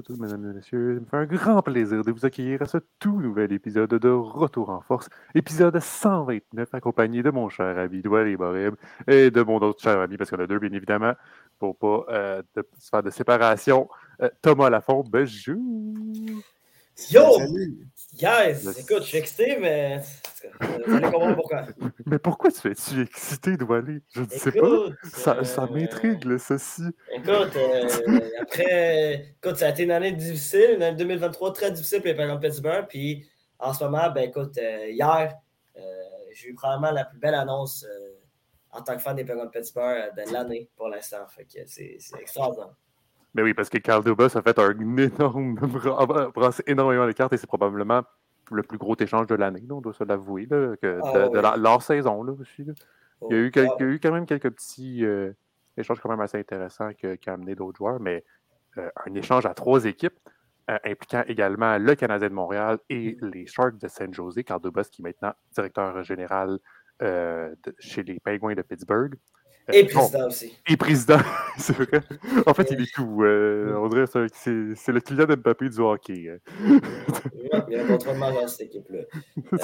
toutes et mesdames et messieurs. Il me fait un grand plaisir de vous accueillir à ce tout nouvel épisode de Retour en Force, épisode 129, accompagné de mon cher ami Douali Borib et de mon autre cher ami, parce qu'on a deux, bien évidemment, pour pas euh, de, se faire de séparation, euh, Thomas Lafont. Bonjour! Yo! Yes! Écoute, je suis excité, mais vous allez comprendre pourquoi. Mais pourquoi tu es-tu excité, Douali? Je ne sais pas. Ça, ça euh, m'intrigue, ceci. Écoute, euh, après, écoute, ça a été une année difficile, une année 2023 très difficile pour les Penguins de Pittsburgh. Puis en ce moment, ben écoute, euh, hier, j'ai eu probablement la plus belle annonce en tant que fan des Penguins de Pittsburgh de l'année pour l'instant. Fait que c'est extraordinaire. Mais oui, parce que Carl Dubas a fait un énorme. brassé énormément les cartes et c'est probablement le plus gros échange de l'année, on doit se l'avouer, de, Ah de la- leur saison là, aussi. là. Il, y a eu quel- il y a eu quand même quelques petits euh, échanges quand même assez intéressants qui ont amené d'autres joueurs, mais euh, un échange à trois équipes euh, impliquant également le Canadien de Montréal et les Sharks de San Jose, Carl Dubas qui est maintenant directeur général de- chez les Penguins de Pittsburgh. Euh, Et bon, président aussi. et président, c'est vrai. En fait, il est tout. euh, on dirait que c'est le client de Mbappé du hockey. euh. Ouais, il y a un contrôle majeur cette équipe-là.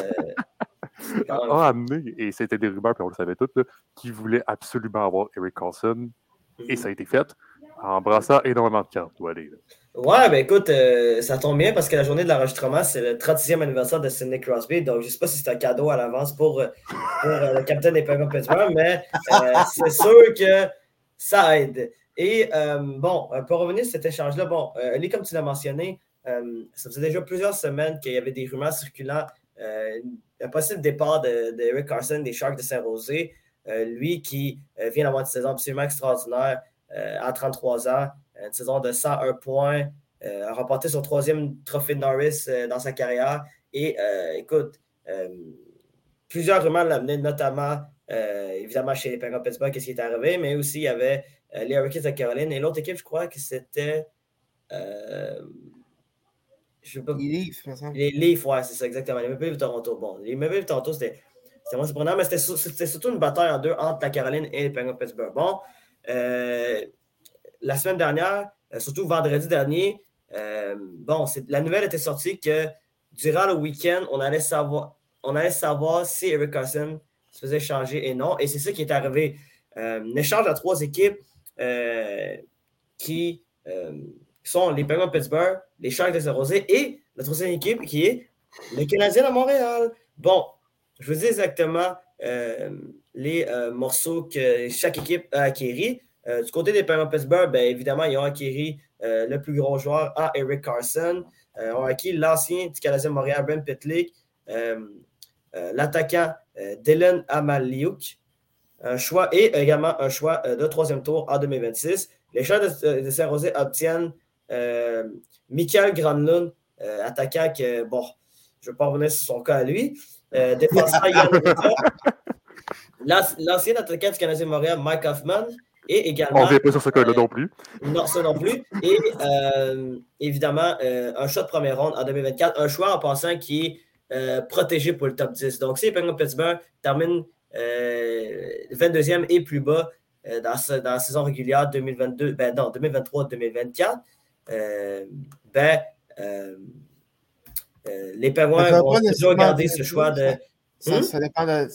Euh, même- a amené, et c'était des rumeurs, puis on le savait tous, là, qui voulait absolument avoir Eric Carlson, et ça a été fait en embrassant énormément de cartes, là. Ouais, ben écoute, euh, ça tombe bien parce que la journée de l'enregistrement, c'est le 30e anniversaire de Sidney Crosby. Donc, je sais pas si c'est un cadeau à l'avance pour, euh, pour euh, le capitaine des Penguins Pittsburgh, mais c'est sûr que ça aide. Et bon, pour revenir sur cet échange-là, bon, Ali, comme tu l'as mentionné, ça faisait déjà plusieurs semaines qu'il y avait des rumeurs circulant un possible départ de, de Carson des Sharks de Saint-Rosé. Lui qui vient d'avoir une saison absolument extraordinaire à 33 ans, une saison de 101 points, euh, a remporté son troisième trophée de Norris euh, dans sa carrière. Et euh, écoute, euh, plusieurs rumeurs l'amenaient, notamment euh, évidemment chez les Penguins Pittsburgh, qu'est-ce qui est arrivé, mais aussi il y avait euh, les Hurricanes de Caroline et l'autre équipe, je crois que c'était. euh, je sais pas. Me semble. Les Leafs, ouais, c'est ça, exactement. Les Maple Leafs de Toronto. Bon, les Maple Leafs de Toronto, c'était moins surprenant, mais c'était sur- c'était surtout une bataille en deux entre la Caroline et les Penguins Pittsburgh. Bon, euh, la semaine dernière, euh, surtout vendredi dernier, euh, bon, la nouvelle était sortie que durant le week-end, on allait savoir, on allait savoir si Eric Carson se faisait changer et non. Et c'est ça qui est arrivé. Euh, échange à trois équipes euh, qui sont les Penguins de Pittsburgh, les Sharks de Saint-Rosé et la troisième équipe qui est le Canadien de Montréal. Bon, je vous dis exactement les morceaux que chaque équipe a acquéris. Euh, du côté des Penguins Pittsburgh, bien évidemment, ils ont acquis euh, le plus gros joueur à Eric Carson. Euh, ont acquis l'ancien du Canadien de Montréal, Ben Pitlick, euh, l'attaquant Dylan Amaliuk, un choix et également un choix de troisième tour en 2026. Les Sharks de, de Saint-Rosé obtiennent Michael Granlund, attaquant que, bon, je ne vais pas revenir sur son cas à lui. Défenseur Yann L'ancien attaquant du Canadien de Montréal, Mike Hoffman, et également. On ne vient pas sur ce cas-là euh, non plus. non, ça non plus. Et euh, évidemment, euh, un choix de première ronde en 2024. Un choix en passant qui est euh, protégé pour le top 10. Donc, si les Penguins de Pittsburgh terminent euh, 22e et plus bas euh, dans, ce- dans la saison régulière 2022, ben non, 2023-2024, euh, ben, euh, les va vont toujours garder ce choix de. Ça, Hmm? ça dépend de,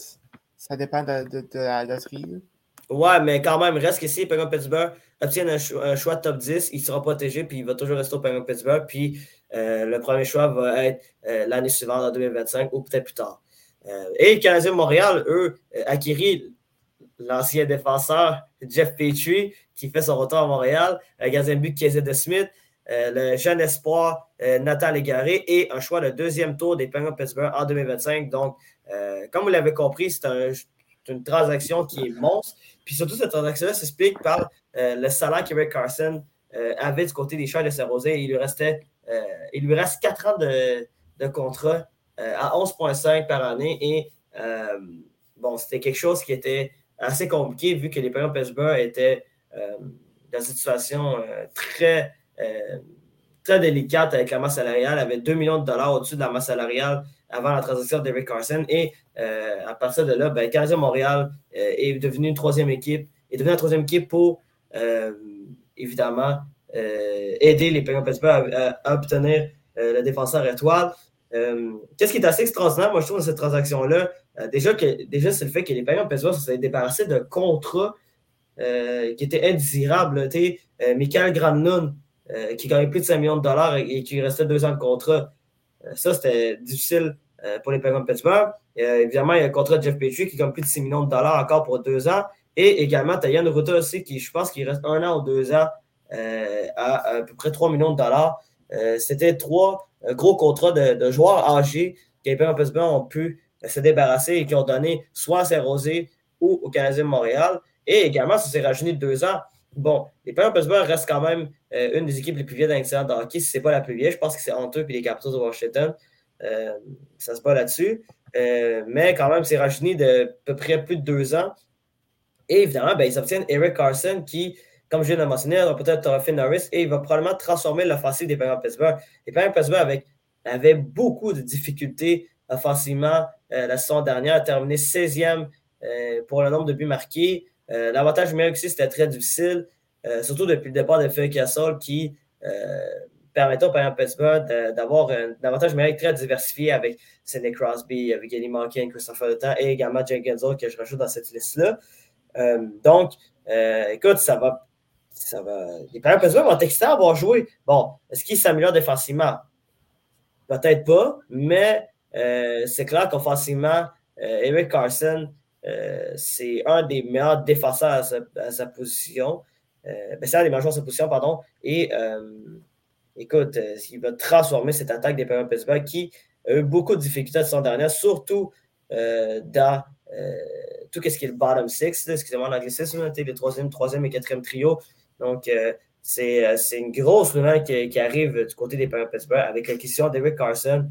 ça dépend de, de- de la loterie. Ouais, mais quand même, reste que si de Pittsburgh obtiennent un, cho- un choix top 10, il sera protégé, puis il va toujours rester au Penguins de Pittsburgh. Puis euh, le premier choix va être euh, l'année suivante, en 2025, ou peut-être plus tard. Euh, et le Canadien de Montréal, eux, acquérit l'ancien défenseur Jeff Petrie, qui fait son retour à Montréal, un gardien de but Casey de Smith, le jeune espoir Nathan Légaré et un choix de deuxième tour des Penguins de Pittsburgh en 2025. Donc, comme vous l'avez compris, c'est une transaction qui est monstre. Puis surtout, cette transaction-là s'explique par euh, le salaire qu'Eric Carson euh, avait du côté des Sharks de Saint-Rosé. Il lui restait, euh, il lui reste 4 ans de, contrat à 11,5 par année. Et bon, c'était quelque chose qui était assez compliqué vu que les Penguins de Pittsburgh étaient dans une situation très, très délicate avec la masse salariale, avait 2 millions de dollars au-dessus de la masse salariale avant la transaction d'Eric Carson. Et à partir de là, ben, Canadien Montréal est devenu une troisième équipe, est devenu une troisième équipe pour évidemment aider les Penguins Pittsburgh à, obtenir le défenseur étoile. Qu'est-ce qui est assez extraordinaire, moi, je trouve, dans cette transaction-là? déjà, déjà c'est le fait que les Penguins Pittsburgh se sont débarrassés de contrats qui étaient indésirables. Euh, Michael Granlund, euh, qui gagnait plus de 5 millions de dollars et, qui restait deux ans de contrat. Euh, ça, c'était difficile pour les Penguins de Pittsburgh. évidemment, il y a le contrat de Jeff Petrie qui gagne plus de 6 millions de dollars encore pour deux ans. Et également, tu as Yann Ruta aussi, qui je pense qu'il reste un an ou deux ans à, à peu près 3 millions de dollars. C'était trois gros contrats de, joueurs âgés que les Penguins de ont pu se débarrasser et qui ont donné soit à Saint-Rosé ou au Canadien de Montréal. Et également, ça s'est rajeuni de deux ans. Bon, les Penguins Pittsburgh restent quand même euh, une des équipes les plus vieilles dans de hockey, si ce n'est pas la plus vieille. Je pense que c'est entre eux et les Capitals de Washington. Euh, ça se bat là-dessus. Euh, mais quand même, c'est rajeuni de à peu près plus de deux ans. Et évidemment, ben, ils obtiennent Eric Carson qui, comme je viens de mentionner, aura peut-être Finn Norris et il va probablement transformer l'offensive des Penguins Pittsburgh. Les Penguins Pittsburgh avaient beaucoup de difficultés offensivement la saison dernière, a terminé 16e pour le nombre de buts marqués. Euh, l'avantage numérique aussi, c'était très difficile, euh, surtout depuis le départ de Phil Castle qui euh, permettait au Payant Pittsburgh d'avoir un avantage numérique très diversifié avec Sidney Crosby, avec Eddie Malkin, Christopher Letang et également Jake Genzel que je rajoute dans cette liste-là. donc, écoute, ça va. Ça va. Les Payants Pittsburgh vont être à avoir joué. Bon, est-ce qu'ils s'améliorent défensivement? Peut-être pas, mais c'est clair qu'offensivement, Eric Carson, euh, c'est un des meilleurs défenseurs à sa, position. Euh, ben, c'est un des meilleurs joueurs à sa position, pardon. Et euh, écoute, il va transformer cette attaque des Penguins Pittsburgh qui a eu beaucoup de difficultés la saison dernière, surtout dans tout ce qui est le bottom six, excusez-moi l'anglicisme, le troisième, troisième et quatrième trio. Donc, c'est une grosse nouvelle qui, arrive du côté des Penguins Pittsburgh avec l'acquisition d'Eric Carson,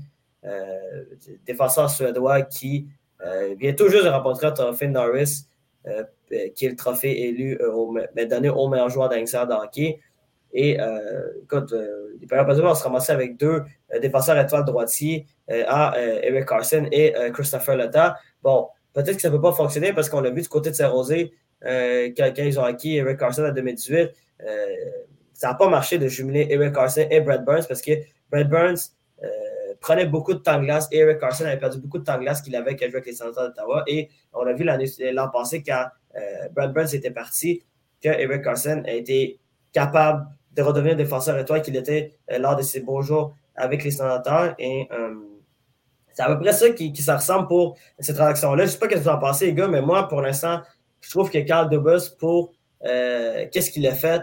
défenseur suédois qui euh, vient tout juste de remporter le trophée Norris, euh, euh, qui est le trophée élu donné au meilleur joueur d'Angleterre de. Et écoute, les Pérez vont se ramasser avec deux défenseurs étoiles droitiers à Eric Carson et Christopher Letta. Bon, peut-être que ça ne peut pas fonctionner parce qu'on l'a vu du côté de Saint-Rosé quand, ils ont acquis Eric Carson en 2018. ça n'a pas marché de jumeler Eric Carson et Brad Burns parce que Brad Burns prenait beaucoup de temps de glace. Eric Carson avait perdu beaucoup de temps de glace qu'il avait quand il jouait avec les sénateurs d'Ottawa. Et on a vu l'an passé, quand euh, Brad Burns était parti, que Eric Carson a été capable de redevenir défenseur étoile qu'il était euh, lors de ses beaux jours avec les sénateurs. Et euh, c'est à peu près ça qui, qui ressemble pour cette transaction-là. Je ne sais pas ce que vous en pensez, les gars, mais moi, pour l'instant, je trouve que Carl Dubus, pour qu'est-ce qu'il a fait,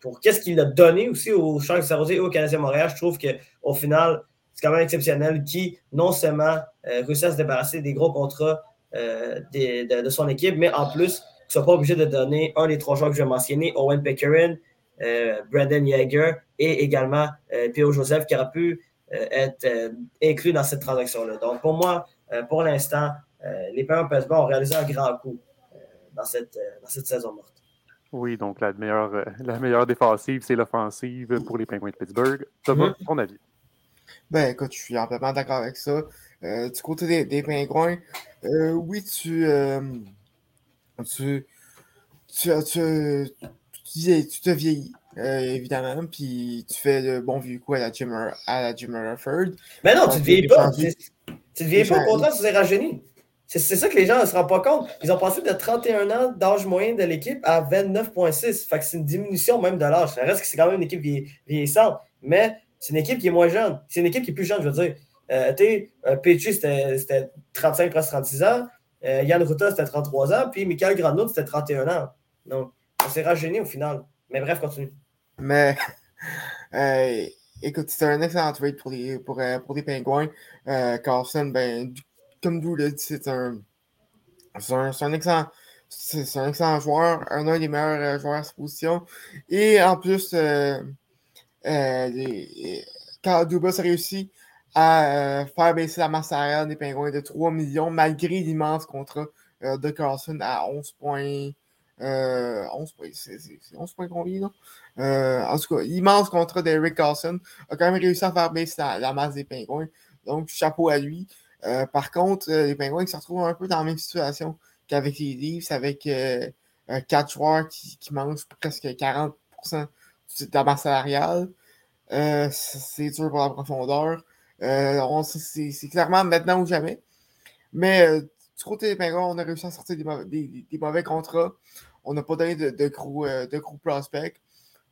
pour qu'est-ce qu'il a donné aussi au Sharks de et au Canadien Montréal, je trouve qu'au final, c'est quand même exceptionnel qui, non seulement euh, réussit à se débarrasser des gros contrats euh, de, son équipe, mais en plus, ne soit pas obligé de donner un des trois joueurs que je vais mentionner, Owen Pickering, euh, Brandon Yeager et également Pio Joseph qui aura pu être inclus dans cette transaction-là. Donc, pour moi, pour l'instant, les Penguins Pittsburgh ont réalisé un grand coup dans, cette, dans cette saison morte. Oui, donc la meilleure, euh, la meilleure défensive, c'est l'offensive pour les Penguins de Pittsburgh. Thomas, mm ton avis? Ben écoute, je suis entièrement d'accord avec ça. Euh, du côté des, des Pingouins, euh, oui, tu, tu, tu, tu, tu, te vieillis, évidemment, puis tu fais le bon vieux coup à la Jim, à la Jim Rutherford. Mais non, tu ne vieillis pas. Tu ne vieillis pas, au contraire, tu t'es rajeuni. C'est ça que les gens ne se rendent pas compte. Ils ont passé de 31 ans d'âge moyen de l'équipe à 29,6. Fait que c'est une diminution même de l'âge. Ça reste que c'est quand même une équipe vieillissante. Mais c'est une équipe qui est moins jeune. C'est une équipe qui est plus jeune, je veux dire. Euh, tu euh, c'était 35, presque 36 ans. Euh, Yann Ruta, c'était 33 ans. Puis Michael Grandot, c'était 31 ans. Donc, ça s'est rajeuni au final. Mais bref, continue. Mais, écoute, c'était un excellent trade pour les, pour, pour les Pingouins. Carlson, ben, comme vous l'avez dit, c'est un, un, excellent. C'est un excellent joueur, un, des meilleurs euh, joueurs à sa position. Et en plus, euh, euh, quand Dubas a réussi à faire baisser la masse salariale des Pingouins de 3 millions, malgré l'immense contrat de Carlson à 11,5 Euh, 11 points, c'est 11 points combien, non? Euh, en tout cas, immense contrat d'Eric Carlson. A quand même réussi à faire baisser la, masse des pingouins. Donc, chapeau à lui. Euh, par contre, euh, les pingouins se retrouvent un peu dans la même situation qu'avec les Leafs, avec quatre joueurs qui, qui, mangent presque 40% de la masse salariale. c'est dur pour la profondeur. C'est clairement maintenant ou jamais. Mais du côté des Pingouins, on a réussi à sortir des, mauvais contrats. On n'a pas donné de, euh, gros prospects.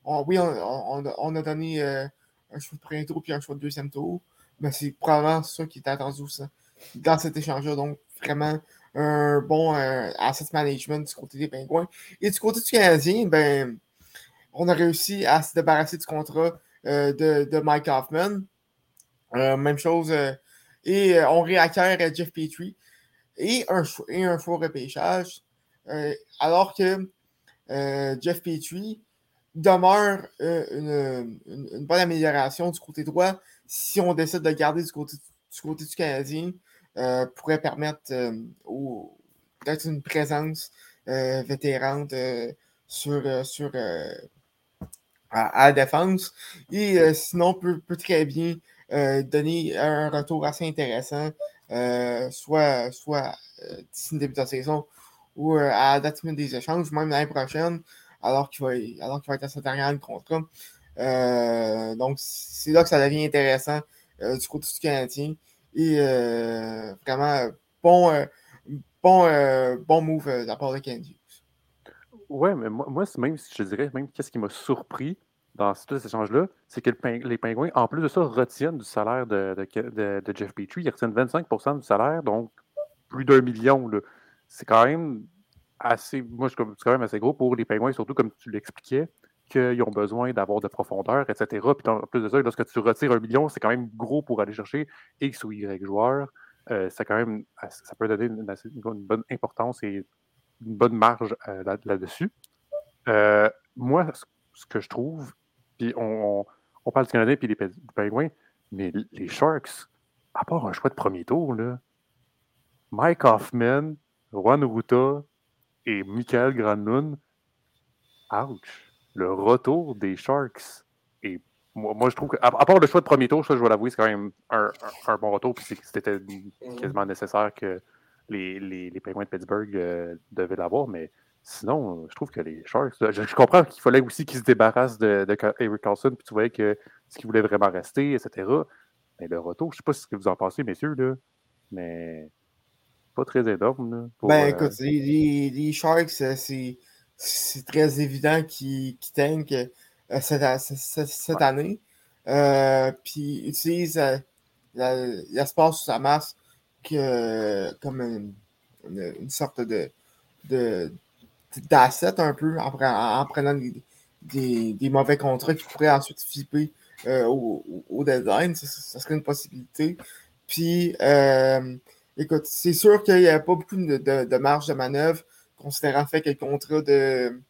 oui, on, a donné euh, un choix de premier tour puis un choix de deuxième tour. Mais c'est probablement ça qui est attendu dans cet échange-là. Donc, vraiment un bon euh, asset management du côté des Pingouins. Et du côté du Canadien, ben, on a réussi à se débarrasser du contrat de, Mike Hoffman. Même chose. et on réacquiert Jeff Petrie. Et un, et un faux repêchage. Euh, alors que euh, Jeff Petrie demeure euh, une, bonne amélioration du côté droit si on décide de garder du côté du, côté du Canadien, pourrait permettre peut-être une présence vétérante sur, sur à, la défense. Et sinon, peut très bien donner un retour assez intéressant, soit, soit d'ici le début de la saison ou euh, à la date des échanges, même l'année prochaine, alors qu'il va, va être à sa dernière de contrat. Euh, donc, c'est là que ça devient intéressant euh, du côté du Canadien. Et vraiment, bon, bon, bon move de la part de Candy. Ouais, mais moi, moi même, je dirais, même qu'est-ce qui m'a surpris dans ces échanges-là, c'est que les Pingouins, en plus de ça, retiennent du salaire de, de, Jeff Petrie. Ils retiennent 25% du salaire, donc plus d'un million. C'est quand même assez. Moi, c'est quand même assez gros pour les pingouins, surtout comme tu l'expliquais, qu'ils ont besoin d'avoir de profondeur, etc. Puis en plus de ça, lorsque tu retires un million, c'est quand même gros pour aller chercher X ou Y joueurs. Euh, quand même, ça peut donner une, bonne importance et une bonne marge euh, là-dessus. Euh, moi, ce que je trouve, puis on, parle du Canadien et des Pingouins, mais les Sharks, à part un choix de premier tour, là, Mike Hoffman, Juan Ruta et Michael Granlund. Ouch! Le retour des Sharks. Et moi, je trouve que, à, part le choix de premier tour, je dois l'avouer, c'est quand même un, bon retour. Puis c'était quasiment nécessaire que les, les, les Penguins de Pittsburgh euh, devaient l'avoir. Mais sinon, je trouve que les Sharks. Je, comprends qu'il fallait aussi qu'ils se débarrassent de, de Eric Carlson. Puis tu voyais que ce qu'ils voulaient vraiment rester, etc. Mais le retour, je ne sais pas ce que vous en pensez, messieurs, là, mais pas très énorme. ben euh, écoute, les, les, Sharks, euh, c'est très évident qu'ils qu tankent euh, cette, cette, cette année. Puis utilisent l'espace sous sa masse que, comme une, une, sorte de d'asset un peu en, en prenant des, des, mauvais contrats qui pourraient ensuite flipper au, au, deadline. Ça, serait une possibilité. Puis euh, Écoute, c'est sûr qu'il n'y a pas beaucoup de, marge de manœuvre, considérant le fait que le contrat de,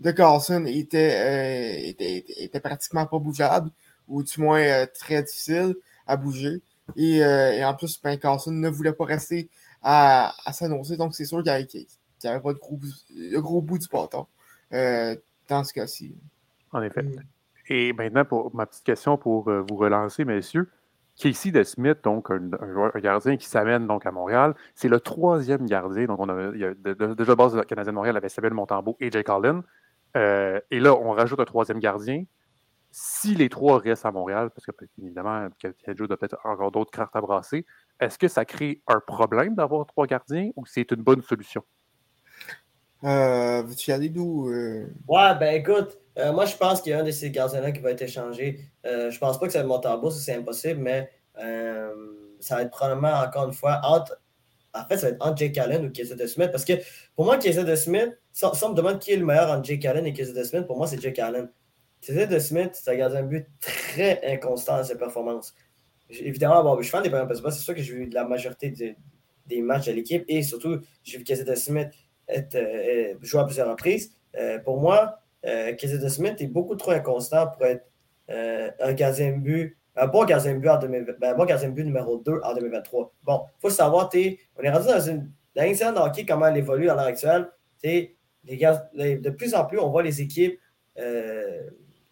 de Carlson était, euh, était, pratiquement pas bougeable, ou du moins euh, très difficile à bouger. Et, euh, en plus, ben, Carlson ne voulait pas rester à, s'annoncer, donc c'est sûr qu'il n'y avait, pas de gros, le gros bout du bâton dans ce cas-ci. En effet. Mm. Et maintenant, pour ma petite question pour vous relancer, messieurs. Casey de Smith, donc un, gardien qui s'amène donc à Montréal, c'est le troisième gardien. Donc, on a, il y a, déjà base de Canadien de Montréal avait Samuel Montembeau et Jake Allen. Euh, et là, on rajoute un troisième gardien. Si les trois restent à Montréal, parce que évidemment, Joe doit peut-être encore d'autres cartes à brasser, est-ce que ça crée un problème d'avoir trois gardiens ou c'est une bonne solution? Euh, Veux-tu y aller d'où? Euh? Ouais, ben écoute, euh, moi, je pense qu'il y a un de ces gardiens-là qui va être échangé. Euh, je pense pas que ça va monter en ça c'est impossible, mais ça va être probablement, encore une fois, entre. En fait, ça va être entre Jake Allen ou Casey de Smith. Parce que pour moi, Casey de Smith, si on, me demande qui est le meilleur entre Jake Allen et Casey de Smith, pour moi, c'est Jake Allen. Casey de Smith, c'est un but très inconstant dans ses performances. Évidemment, bon, je suis fan des Penguins c'est sûr que j'ai vu la majorité des matchs de l'équipe et surtout, j'ai vu Casey de Smith être, jouer à plusieurs reprises. pour moi, euh, de Smith est beaucoup trop inconstant pour être euh, un gardien de but, un bon gardien de but, en ben, bon gardien de but numéro 2 en 2023. Bon, il faut savoir, on est rendu dans une. Dans de hockey, comment elle évolue à l'heure actuelle. de plus en plus, on voit les équipes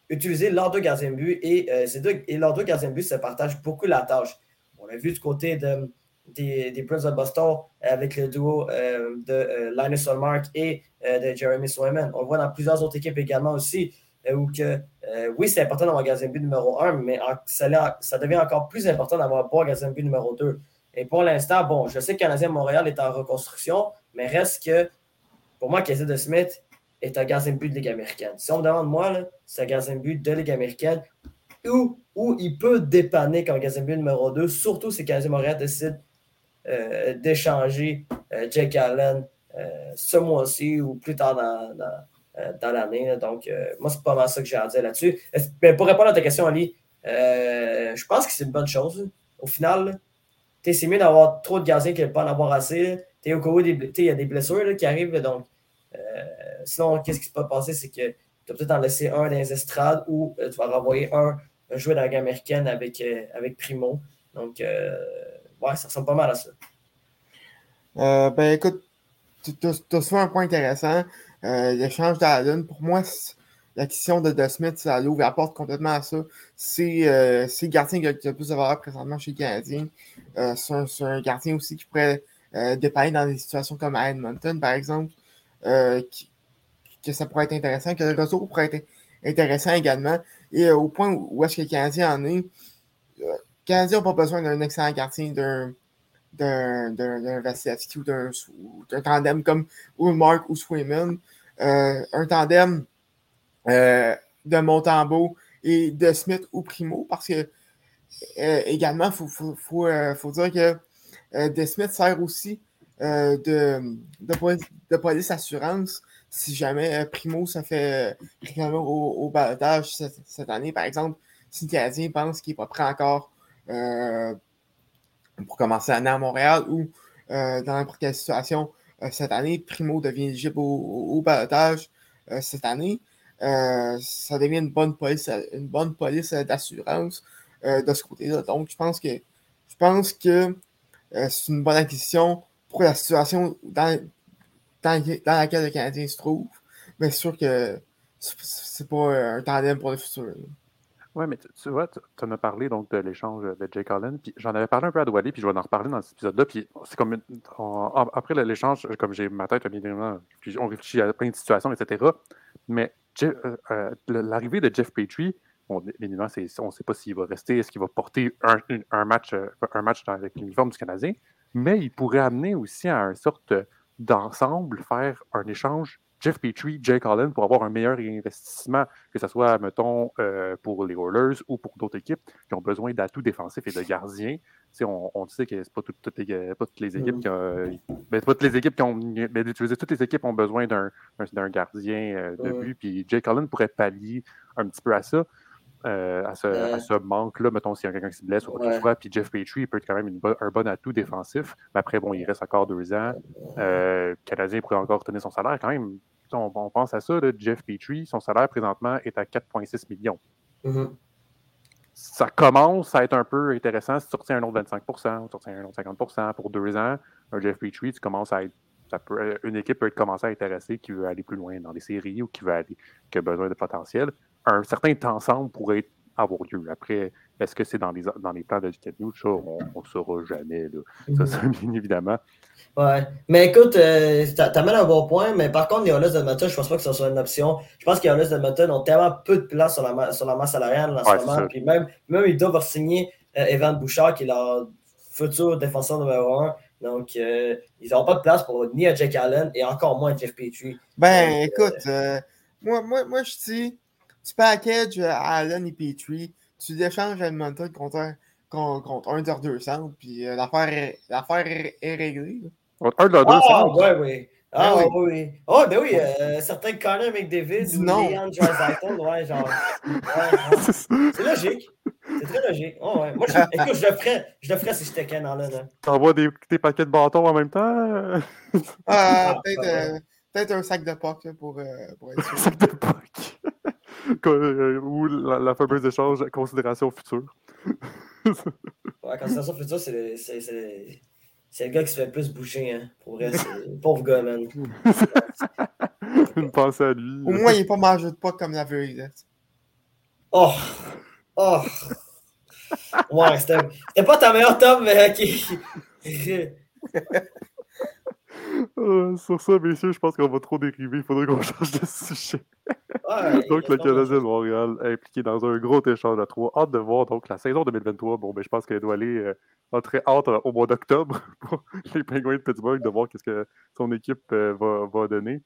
utiliser leurs deux gardiens de but et, ces deux, et leurs deux gardiens de but se partagent beaucoup la tâche. On l'a vu du côté de, des, des Bruins de Boston avec le duo de Linus Olmark et de Jeremy Swayman. On le voit dans plusieurs autres équipes également aussi. Euh, où que, euh, oui, c'est important d'avoir un but numéro 1, mais ça, devient encore plus important d'avoir un but numéro 2. Et pour l'instant, bon, je sais que Canadien Montréal est en reconstruction, mais reste que, pour moi, Casey de Smith est un gardien de but de Ligue américaine. Si on me demande, moi, c'est un gardien de but de Ligue américaine où, il peut dépanner comme gardien but numéro 2, surtout si Canadien Montréal décide euh, d'échanger Jake Allen ce mois-ci ou plus tard dans euh, dans l'année. Donc, euh, moi, c'est pas mal ça que j'ai à dire là-dessus. Mais pour répondre à ta question, Ali, euh, je pense que c'est une bonne chose. Au final, c'est mieux d'avoir trop de gardiens que de ne pas en avoir assez. Au cas où il y a des blessures qui arrivent. Donc, sinon, qu'est-ce qui se peut passer? C'est que tu vas peut-être en laisser un dans les estrades ou tu vas renvoyer un, jouer dans la gamme américaine avec, avec Primo. Donc, ça ressemble pas mal à ça. ben écoute, tu as souvent un point intéressant. Euh, l'échange d'Allen, pour moi, l'acquisition de De Smith, ça l'ouvre la porte complètement à ça. C'est euh, le gardien qui a, le plus de valeur présentement chez les Canadiens. Euh, c'est un, gardien aussi qui pourrait euh, dépanner dans des situations comme à Edmonton, par exemple, que ça pourrait être intéressant, que le retour pourrait être intéressant également. Et au point où, est-ce que le Canadien en est, le Canadien n'a pas besoin d'un excellent gardien, d'un d'un ou d'un tandem comme Ulmark ou Swayman. Euh, un tandem euh, de Montembeau et de Smith ou Primo, parce que euh, également, il faut, faut, faut, faut, dire que De Smith sert aussi de, de, police assurance si jamais Primo ça fait régulièrement au, au balotage cette, année. Par exemple, si le Canadien pense qu'il n'est pas prêt encore pour commencer l'année à Montréal ou dans n'importe quelle situation euh, cette année. Primo devient éligible au, balotage euh, cette année. Euh, ça devient une bonne police, une bonne police d'assurance de ce côté-là. Donc, je pense que je pense que c'est une bonne acquisition pour la situation dans, dans, laquelle le Canadien se trouve. Mais c'est sûr que c'est pas un tandem pour le futur. Oui, mais tu, vois, tu en as parlé donc de l'échange de Jake Allen, puis j'en avais parlé un peu à Douali, puis je vais en reparler dans cet épisode-là. Puis c'est comme après l'échange, comme j'ai ma tête, évidemment, on réfléchit à plein de situations, etc. Mais euh, euh, l'arrivée de Jeff Petrie, évidemment, on ne sait pas s'il va rester, est-ce qu'il va porter un, match, euh, un match avec l'uniforme du Canadien, mais il pourrait amener aussi à une sorte d'ensemble, faire un échange Jeff Petrie, Jake Allen pour avoir un meilleur investissement, que ce soit, mettons, euh, pour les Oilers ou pour d'autres équipes qui ont besoin d'atouts défensifs et de gardiens. On, on, sait que ce pas, toutes les, pas toutes les équipes qui ont, ben, pas toutes les équipes qui ont. Ben, toutes les équipes ont besoin d'un gardien euh, de but. Puis Jake Allen pourrait pallier un petit peu à ça. Euh, à ce, manque-là, mettons, s'il y a quelqu'un qui se blesse ou quoi que ce soit. Puis Jeff Petrie peut être quand même un bon atout défensif. Mais après, bon, il reste encore deux ans. le Canadien pourrait encore tenir son salaire quand même on, pense à ça, Jeff Petrie, son salaire présentement est à 4,6 millions. Mm-hmm. Ça commence à être un peu intéressant si tu retiens un autre 25% ou tu retiens un autre 50% pour deux ans. Un Jeff Petrie, tu commences à être, une équipe peut être commencer à être intéressée qui veut aller plus loin dans les séries ou qui, veut aller, qui a besoin de potentiel. Un certain temps ensemble pourrait avoir lieu. Après, est-ce que c'est dans les, dans les plans de News? Ça, on ne saura jamais. Ça, mm-hmm. bien évidemment. Ouais. Mais écoute, euh, t'amènes un bon point, mais par contre, les Oilers d'Edmonton, je pense pas que ce soit une option. Je pense que les Oilers d'Edmonton ont tellement peu de place sur la, sur la masse salariale en ce moment. Puis même, même ils doivent signer euh, Evan Bouchard, qui est leur futur défenseur numéro un. Donc, euh, ils n'auront pas de place pour ni à Jack Allen et encore moins à Jeff Petrie. Ben, écoute, moi, moi, moi, je dis, tu packages Allen et Petrie, tu l'échanges à Edmonton contre, contre, un des deux centres, puis l'affaire est, est, est réglée. Un de leurs deux Ah, ouais, oui. Ah, ben oui, oui. Oh, ben oui, euh, certains Connor McDavid ou Leon Draisaitl, ouais, genre. c'est logique. C'est très logique. Oh, ouais. Moi, je, écoute, je le ferais, je le ferais si j'étais Ken en là. T'envoies des, des paquets de bâtons en même temps? Ah, peut-être peut un sac de POC pour, euh, pour être sûr. Un sac de POC. Euh, ou la, la, fameuse échange considération future. Ouais, considération future, c'est c'est le gars qui se fait plus bouger, hein. Pour vrai, pauvre gars, man. Une pensée à lui. Au moins, il n'est pas mangé de pas comme la vérité. Oh! Oh! Ouais, c'était pas ta meilleure top, mais ok. Euh, sur ça, messieurs, je pense qu'on va trop dériver. Il faudrait qu'on change de sujet. donc, le Canadien de Montréal est impliqué dans un gros échange à trois. Hâte de voir donc la saison 2023. Bon, ben, je pense qu'elle doit aller euh, très hâte euh, au mois d'octobre pour les Penguins de Pittsburgh de voir qu'est-ce que son équipe euh, va, va, donner.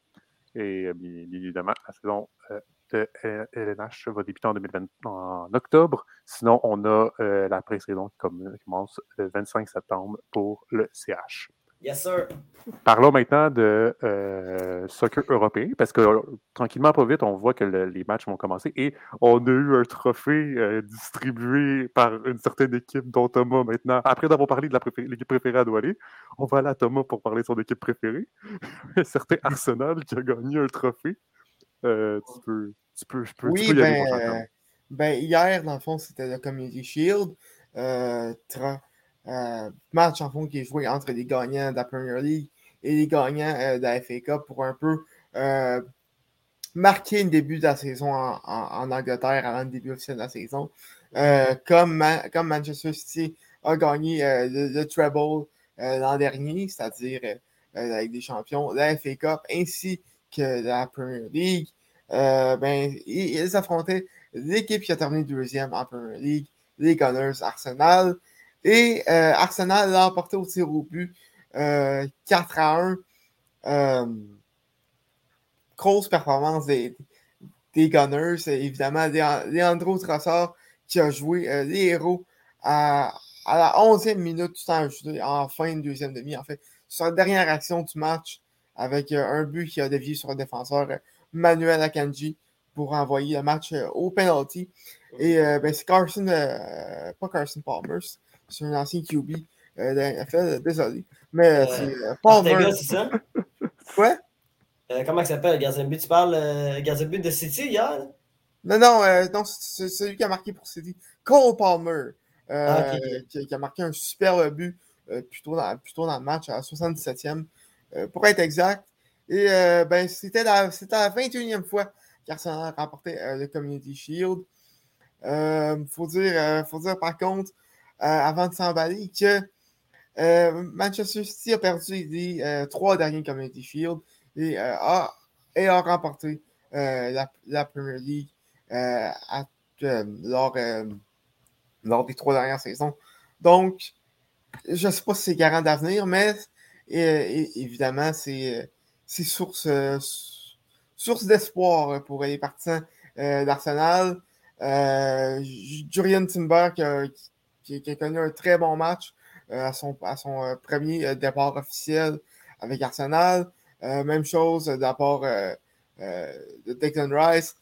Et bien, évidemment, la saison de LNH va débuter en, 2020, en octobre. Sinon, on a la pré-saison qui commence le 25 septembre pour le CH. Yes, sir. Parlons maintenant de euh, soccer européen, parce que tranquillement, pas vite, on voit que les matchs vont commencer et on a eu un trophée euh, distribué par une certaine équipe dont Thomas maintenant, après d'avoir parlé de l'équipe préférée à Doualé, on va aller à Thomas pour parler de son équipe préférée. un certain Arsenal qui a gagné un trophée. Euh, tu peux, tu peux, je peux, oui, tu peux y ben, aller, ben, hier, dans le fond, c'était le Community Shield. Euh, match en fond qui est joué entre les gagnants de la Premier League et les gagnants euh, de la FA Cup pour un peu euh, marquer le début de la saison en, Angleterre avant le début officiel de la saison. comme, Manchester City a gagné le, treble l'an dernier, c'est-à-dire avec des champions, la FA Cup ainsi que la Premier League, ben, ils affrontaient l'équipe qui a terminé deuxième en Premier League, les Gunners Arsenal. Et euh, Arsenal l'a emporté au tir au but 4 euh, à 1. Euh, grosse performance des, Gunners. Évidemment, Leandro Trossard qui a joué les héros à, la 11e minute du temps en fin de deuxième demi. En fait, sur la dernière action du match, avec un but qui a dévié sur le défenseur Manuel Akanji pour envoyer le match au penalty. Et ben, c'est Carson, pas Carson Palmer, c'est un ancien QB euh, NFL, désolé. Mais euh, c'est euh, Palmer. c'est ça? Quoi? comment il s'appelle, le gardien de but? Tu parles euh, gardien de but de City hier? Non, non, non c'est celui qui a marqué pour City. Cole Palmer. Ah, qui, a marqué un super but plutôt, dans, plutôt dans le match à 77e, pour être exact. Et ben, c'était la, la 21e fois qu'Arsenal a remporté le Community Shield. Il faut, dire, faut dire par contre euh, avant de s'emballer que euh, Manchester City a perdu les euh, trois derniers Community Shield et, a, et a remporté la, Premier League lors, lors des trois dernières saisons. Donc, je ne sais pas si c'est garant d'avenir, mais évidemment, c'est source, source d'espoir pour les partisans d'Arsenal. Jurian Timber qui, qui, a connu un très bon match euh, à son, à son euh, premier euh, départ officiel avec Arsenal. même chose part de Declan Rice.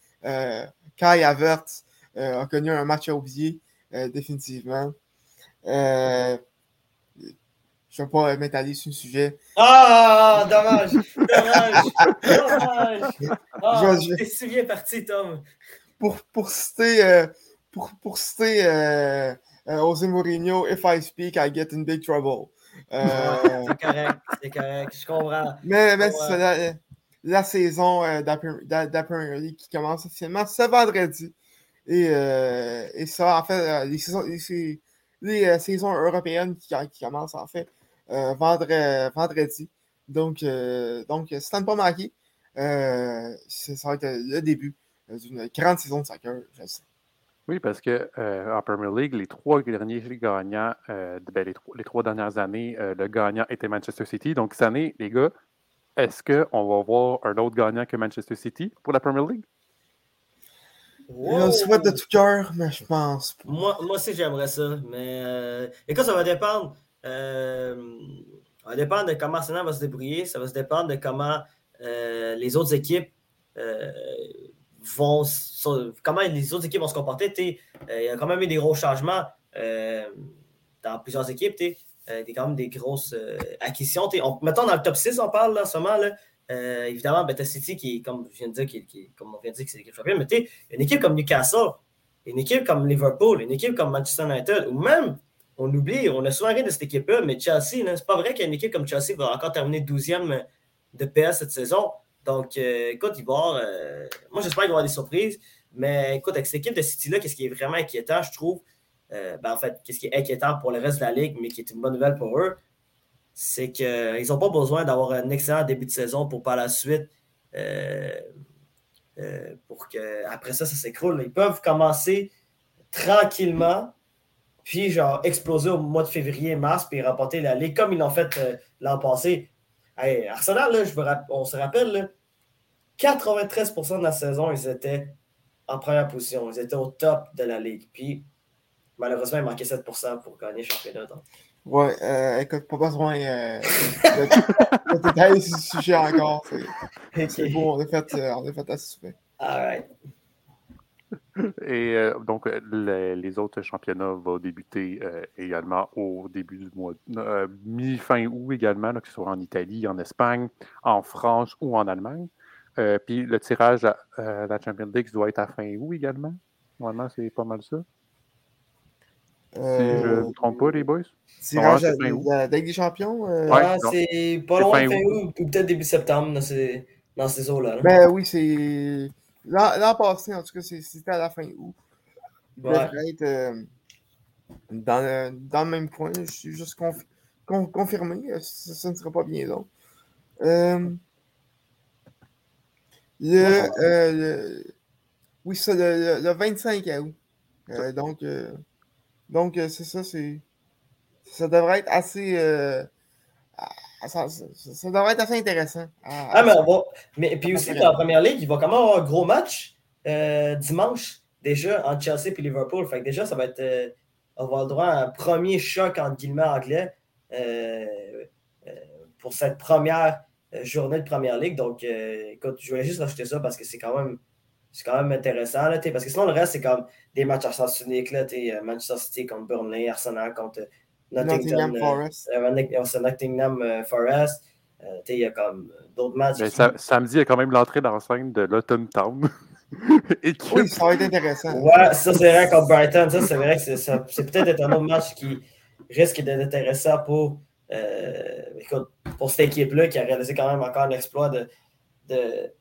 Kai Havertz a connu un match à oublier, définitivement. je ne vais pas m'étaler sur le sujet. Ah, dommage! Dommage! dommage! Ah, je, si bien parti, Tom. Pour, pour citer, pour, pour citer euh, José Mourinho, if I speak, I get in big trouble. Euh, c'est correct, c'est correct, je comprends. Mais, mais c'est la, saison euh, la Premier League qui commence officiellement ce vendredi. Et, euh, et ça, en fait, les saisons, les, les saisons européennes qui, qui, commencent en fait vendredi, vendredi. Donc, donc c'est pas manquer. ça va être le début d'une grande saison de soccer, je sais. Oui, parce que euh, en Premier League, les trois derniers gagnants, euh, ben, les, trois, dernières années, euh, le gagnant était Manchester City. Donc, cette année, les gars, est-ce qu'on va voir un autre gagnant que Manchester City pour la Premier League? On souhaite de tout cœur, mais je pense pas. Moi, moi aussi, j'aimerais ça. Mais écoute, ça va dépendre. ça va dépendre de comment Arsenal va se débrouiller. Ça va se dépendre de comment les autres équipes comment les autres équipes vont se comporter. Euh, il y a quand même eu des gros changements euh, dans plusieurs équipes. Euh, des, quand même des grosses acquisitions. mettons dans le top 6, on parle là, en ce moment. Là, évidemment, Beta City, qui comme je viens de dire, qui, comme on vient de dire que c'est l'équipe championne, mais une équipe comme Newcastle, une équipe comme Liverpool, une équipe comme Manchester United, ou même, on oublie, on a souvent rien de cette équipe-là, mais Chelsea, c'est pas vrai qu'une équipe comme Chelsea va encore terminer 12e de PS cette saison. Donc, il va y avoir, moi, j'espère qu'il va y avoir des surprises. Mais écoute, avec cette équipe de City-là, qu'est-ce qui est vraiment inquiétant, je trouve, ben, en fait, qu'est-ce qui est inquiétant pour le reste de la ligue, mais qui est une bonne nouvelle pour eux, c'est qu'ils n'ont pas besoin d'avoir un excellent début de saison pour par la suite euh, pour que après ça, ça s'écroule. Ils peuvent commencer tranquillement, puis genre exploser au mois de février, mars, puis remporter la Ligue comme ils l'ont fait euh, l'an passé. Arsenal, là, on se rappelle, 93% de la saison, ils étaient en première position. Ils étaient au top de la Ligue. Puis malheureusement, il manquait 7% pour gagner le championnat. Donc. Ouais, euh, écoute, pas besoin euh, de, détailler ce sujet encore. C'est bon, on est fait, euh, on est fait assez All right. Et euh, donc, les, autres championnats vont débuter également au début du mois, mi-fin août également, que ce soit en Italie, en Espagne, en France ou en Allemagne. Puis le tirage à, la Champions League doit être à fin août également. Normalement, c'est pas mal ça. Si je ne me trompe pas, les boys. Tirage avec des champions. Euh... Ah, c'est pas loin de fin août, ou peut-être début septembre dans ces, dans ces eaux-là. Ben oui, c'est. L'an passé, en tout cas, c'était à la fin août. Il ouais. devrait être euh, dans, le, dans, le, même point. Je suis juste confirmé. Ça, ne sera pas bien long. Euh, le, euh, le, oui, ça, le, le, 25 août. donc, donc, euh, c'est ça, c'est. Ça devrait être assez. Euh, ça, ça, devrait être assez intéressant. ah, mais, on va... mais puis aussi, dans la première ligue, il va quand même avoir un gros match euh, dimanche, déjà, entre Chelsea et Liverpool. Fait que déjà, ça va être. on va avoir le droit à un premier choc, entre guillemets, anglais pour cette première journée de première ligue. Donc, écoute, je voulais juste rajouter ça parce que c'est quand même c'est quand même intéressant. Là, parce que sinon, le reste, c'est comme des matchs à sens unique. Là, euh, Manchester City contre Burnley, Arsenal contre Nottingham, Nottingham Forest. Euh, Nottingham euh, Forest. il y a comme d'autres matchs. Mais samedi, il y a quand même l'entrée dans scène de l'Autumn Town. oui, ça va être intéressant. Ouais, ça c'est vrai contre Brighton. Ça, c'est vrai que c'est peut-être un autre match qui risque d'être intéressant pour, écoute, pour cette équipe-là qui a réalisé quand même encore l'exploit de, de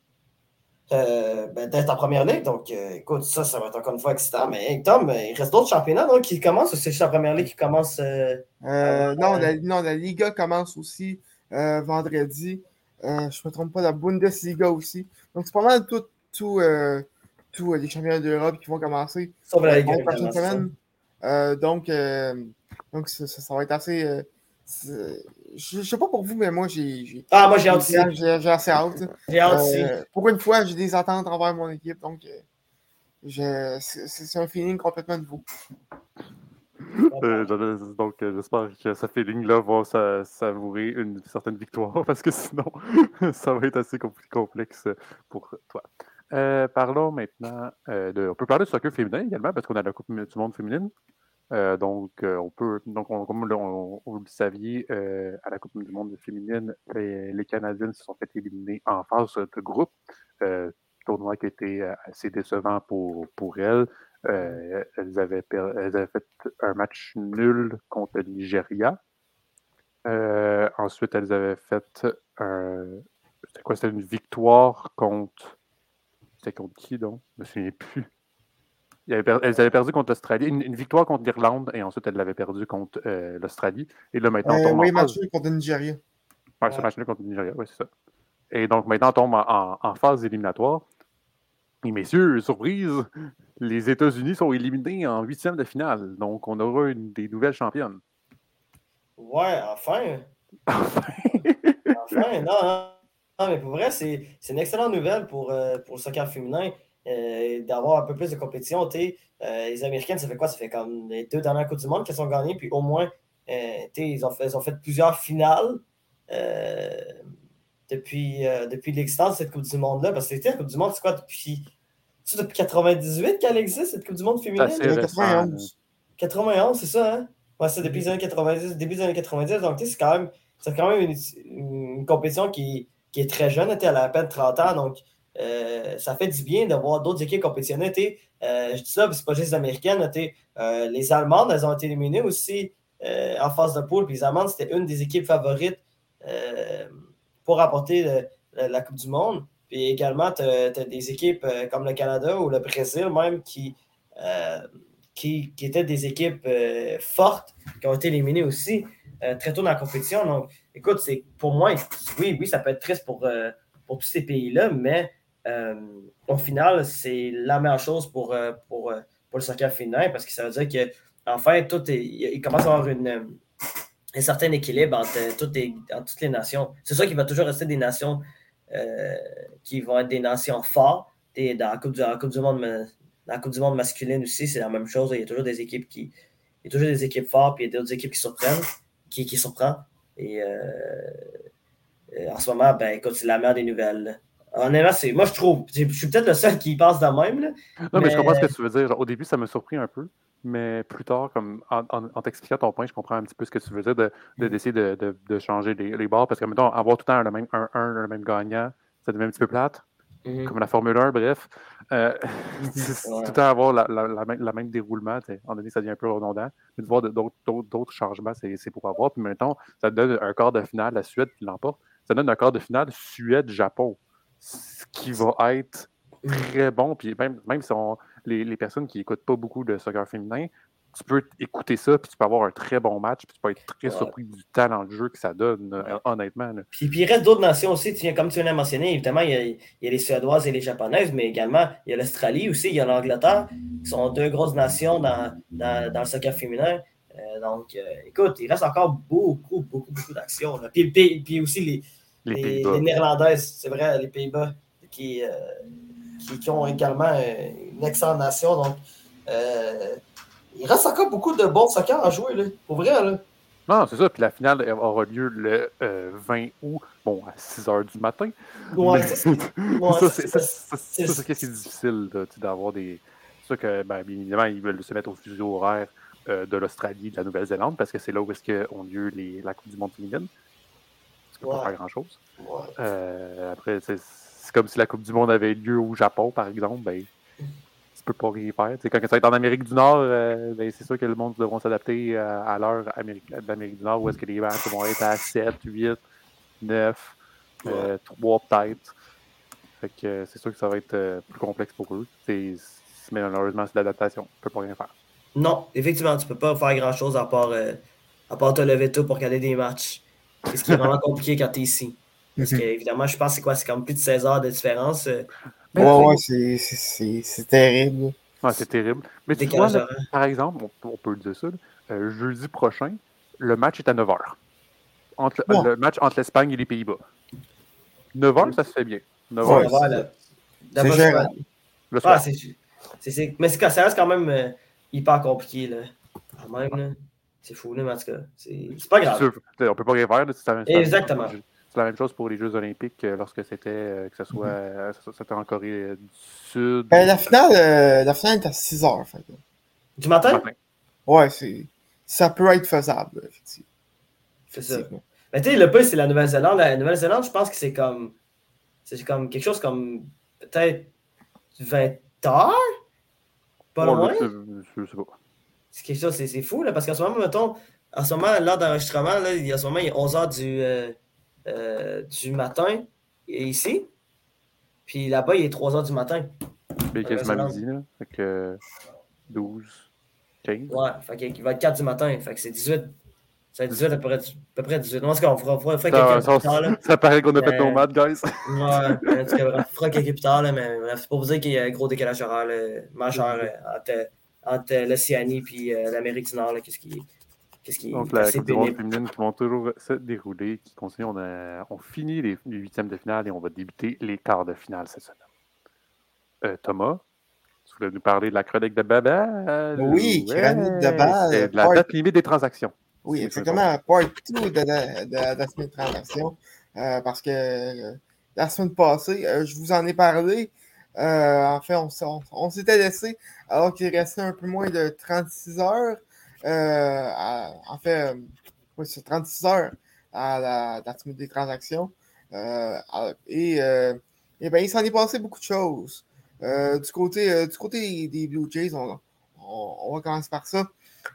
euh, ben, d'être en première ligue. Donc, euh, écoute, ça, ça va être encore une fois excitant. Mais Tom, il reste d'autres championnats donc, qui commencent ou c'est juste la première ligue qui commence euh, non, la, non, la Liga commence aussi vendredi. je ne me trompe pas, la Bundesliga aussi. Donc, c'est pas mal tout, tout, tout les championnats d'Europe qui vont commencer. Sauf la Liga. semaine. donc, donc ça, ça, va être assez je, ne sais pas pour vous, mais moi, j'ai. Ah, moi, j'ai hâte J'ai assez hâte. J'ai hâte euh, Pour une fois, j'ai des attentes envers mon équipe, donc euh, c'est un feeling complètement nouveau. Euh, donc, j'espère que ce feeling-là va savourer une certaine victoire parce que sinon, ça va être assez complexe pour toi. parlons maintenant de. On peut parler de soccer féminin également parce qu'on a la Coupe du Monde féminine. Euh, donc, euh, on peut, donc comme vous le saviez, euh, à la Coupe du Monde féminine, les, Canadiennes se sont fait éliminer en phase de groupe. tournoi qui était assez décevant pour, pour elles. elles, avaient elles avaient fait un match nul contre le Nigeria. ensuite, elles avaient fait un. C'était quoi? C'était une victoire contre. C'était contre qui donc? Je me souviens plus elles avaient perdu contre l'Australie, une, victoire contre l'Irlande, et ensuite elles l'avaient perdu contre euh, l'Australie. Et là, maintenant, on euh, tombe oui, match contre le Nigeria. Oui, c'est match contre le Nigeria, oui, c'est ça. Et donc, maintenant, on tombe en, phase éliminatoire. Et messieurs, surprise, les États-Unis sont éliminés en huitième de finale. Donc, on aura une des nouvelles championnes. Ouais, enfin. Enfin. enfin, non, non, mais pour vrai, c'est une excellente nouvelle pour, euh, pour le soccer féminin. Euh, d'avoir un peu plus de compétition. Euh, les Américaines, ça fait quoi? Ça fait comme les deux dernières Coupes du Monde qu'elles ont gagnées, puis au moins, euh, ils, ont fait, ont fait plusieurs finales depuis, depuis l'existence de cette Coupe du Monde-là. Parce que c'était la Coupe du Monde, c'est quoi depuis. C'est depuis 98 qu'elle existe, cette Coupe du Monde féminine? 91. 91, c'est ça, hein? Ouais, c'est depuis les années 90, début des années 90. Donc, c'est quand même, c'est quand même une, compétition qui, qui, est très jeune. Elle a à peine 30 ans. Donc, euh, ça fait du bien de voir d'autres équipes compétitionner. Euh, je dis ça, c'est pas juste les Américaines. Euh, les Allemandes, elles ont été éliminées aussi en phase de poule. Puis les Allemandes, c'était une des équipes favorites pour rapporter la Coupe du Monde. Puis également, tu as, des équipes comme le Canada ou le Brésil même qui, qui, étaient des équipes fortes, qui ont été éliminées aussi très tôt dans la compétition. Donc, écoute, pour moi, oui, oui, ça peut être triste pour, pour tous ces pays-là, mais au final, c'est la meilleure chose pour, pour, pour le soccer féminin parce que ça veut dire qu'enfin, tout il commence à avoir une un certain équilibre entre, toutes les, toutes les nations. C'est ça qui va toujours rester des nations euh, qui vont être des nations fortes. Dans, la coupe du, Monde, dans la Coupe du Monde masculine aussi, c'est la même chose. Il y a toujours des équipes qui. Il y a toujours des équipes fortes, puis il y a d'autres équipes qui surprennent, qui, qui surprennent. Et euh, euh, en ce moment, ben écoute, c'est la meilleure des nouvelles. Honnêtement, c'est, moi je trouve, je suis peut-être le seul qui passe de même. Là, non, mais... je comprends ce que tu veux dire. au début, ça m'a surpris un peu mais plus tard, comme en, t'expliquant ton point, je comprends un petit peu ce que tu veux dire, de, mm. d'essayer de, de, changer les, les bords, parce que, mettons, avoir tout le temps le même, un, un, le même gagnant, ça devient un petit peu plate, mm-hmm. comme la Formule 1, bref. Euh, tout le temps avoir la, la, la, même, la même déroulement, en donné, ça devient un peu redondant. Mais de voir d'autres, changements, c'est, pour avoir. Puis maintenant, ça donne un quart de finale, la Suède qui l'emporte, ça donne un quart de finale Suède-Japon, ce qui va être très bon. Puis même, même si on les, personnes qui n'écoutent pas beaucoup de soccer féminin, tu peux écouter ça, puis tu peux avoir un très bon match, puis tu peux être très surpris du talent de jeu que ça donne, euh, honnêtement. Puis, puis, il reste d'autres nations aussi, comme tu viens de mentionner, évidemment, il y, a, les Suédoises et les Japonaises, mais également, il y a l'Australie aussi, il y a l'Angleterre, qui sont deux grosses nations dans, dans, le soccer féminin. Euh, donc, euh, écoute, il reste encore beaucoup, beaucoup, beaucoup d'actions. Puis, puis, aussi les, les, Néerlandaises, c'est vrai, les Pays-Bas, qui, qui, ont également une excellente nation. Donc, euh, il reste encore beaucoup de bons soccer à jouer, là, pour vrai. Là. Non, c'est ça. Puis la finale aura lieu le 20 euh, août, bon, à 6 h du matin. Ouais, c'est ça. c'est ce qui est difficile d'avoir des. C'est sûr que, ben, bien évidemment, ils veulent se mettre au fuseau horaire euh, de l'Australie, de la Nouvelle-Zélande, parce que c'est là où est-ce ont lieu les, la Coupe du Monde féminine. Tu peux pas faire grand-chose. après, c'est comme si la Coupe du Monde avait lieu au Japon, par exemple, ben, tu peux pas rien faire. quand ça va être en Amérique du Nord, euh, ben, c'est sûr que le monde devront s'adapter à, l'heure d'Amérique du Nord, où est-ce que les matchs vont être à 7, 8, 9, 3 peut-être. Fait que euh, c'est sûr que ça va être euh, plus complexe pour eux. mais malheureusement, c'est l'adaptation. Tu peux pas rien faire. Non, effectivement, tu peux pas faire grand-chose à part, à part te lever tôt pour regarder des matchs. C'est ce qui est vraiment compliqué quand tu es ici. Parce mhm. qu'évidemment, je pense que c'est quoi? C'est comme plus de 16 heures de différence. Euh. Ouais, ouais, c'est terrible. Ouais, c'est terrible. Mais tu vois, par exemple, on, peut dire ça, euh, jeudi prochain, le match est à 9 h. Entre, Le match entre l'Espagne et les Pays-Bas. 9 h, ça se fait bien. 9 h. Ouais, c'est gérant. Le soir. mais ça reste quand même euh, hyper compliqué. Là. Quand même, là. C'est fou, mais en tout cas, c'est pas grave. On peut pas rien faire. Exactement. C'est la même chose pour les Jeux olympiques euh, lorsque c'était euh, que ce soit, mhm. euh, en Corée du Sud. Ben, la, finale, la finale est à 6 h En fait. Du matin? Ouais, c'est, ça peut être faisable, effectivement. C'est ça. Mais tu sais, le plus, c'est la Nouvelle-Zélande. La Nouvelle-Zélande, je pense que c'est comme. C'est comme quelque chose comme peut-être 20 heures? Pas loin? Je sais pas. C'est fou, là, parce qu'en ce moment, mettons, en ce moment, l'heure d'enregistrement, a ce moment, il est 11 h du. Euh, du matin ici. Puis là-bas, il est 3 h du matin. Il est quasiment midi, là. Fait que 12, 15. Ouais, fait qu'il va être 4 du matin. Fait que c'est 18. C'est 18 à peu près, à peu près 18. Non, qu'on fera, fera, fera quelques ça, ça, là. ça paraît qu'on a fait nos maths, guys. ouais, en on fera quelques plus tard, là, mais c'est pour vous dire qu'il y a un gros décalage horaire majeur entre, entre l'Océanie et l'Amérique du Nord. Qu'est-ce qui, donc, la Coupe du Monde féminine qui vont toujours se dérouler, qui continue. On, a, on finit les, huitièmes de finale et on va débuter les quarts de finale cette semaine. Euh, Thomas, tu voulais nous parler de la chronique de Babel? Oui, chronique de Babel. De la date limite des transactions. Oui, exactement. Part 2 de, de, de, la semaine de transactions. Euh, parce que euh, la semaine passée, je vous en ai parlé. En fait, on, s'était laissé alors qu'il restait un peu moins de 36 heures. Euh, en fait, euh, oui, c'est 36 heures à la date des transactions. Euh, et, et ben, il s'en est passé beaucoup de choses. du, côté, du côté des Blue Jays, on, on, va commencer par ça.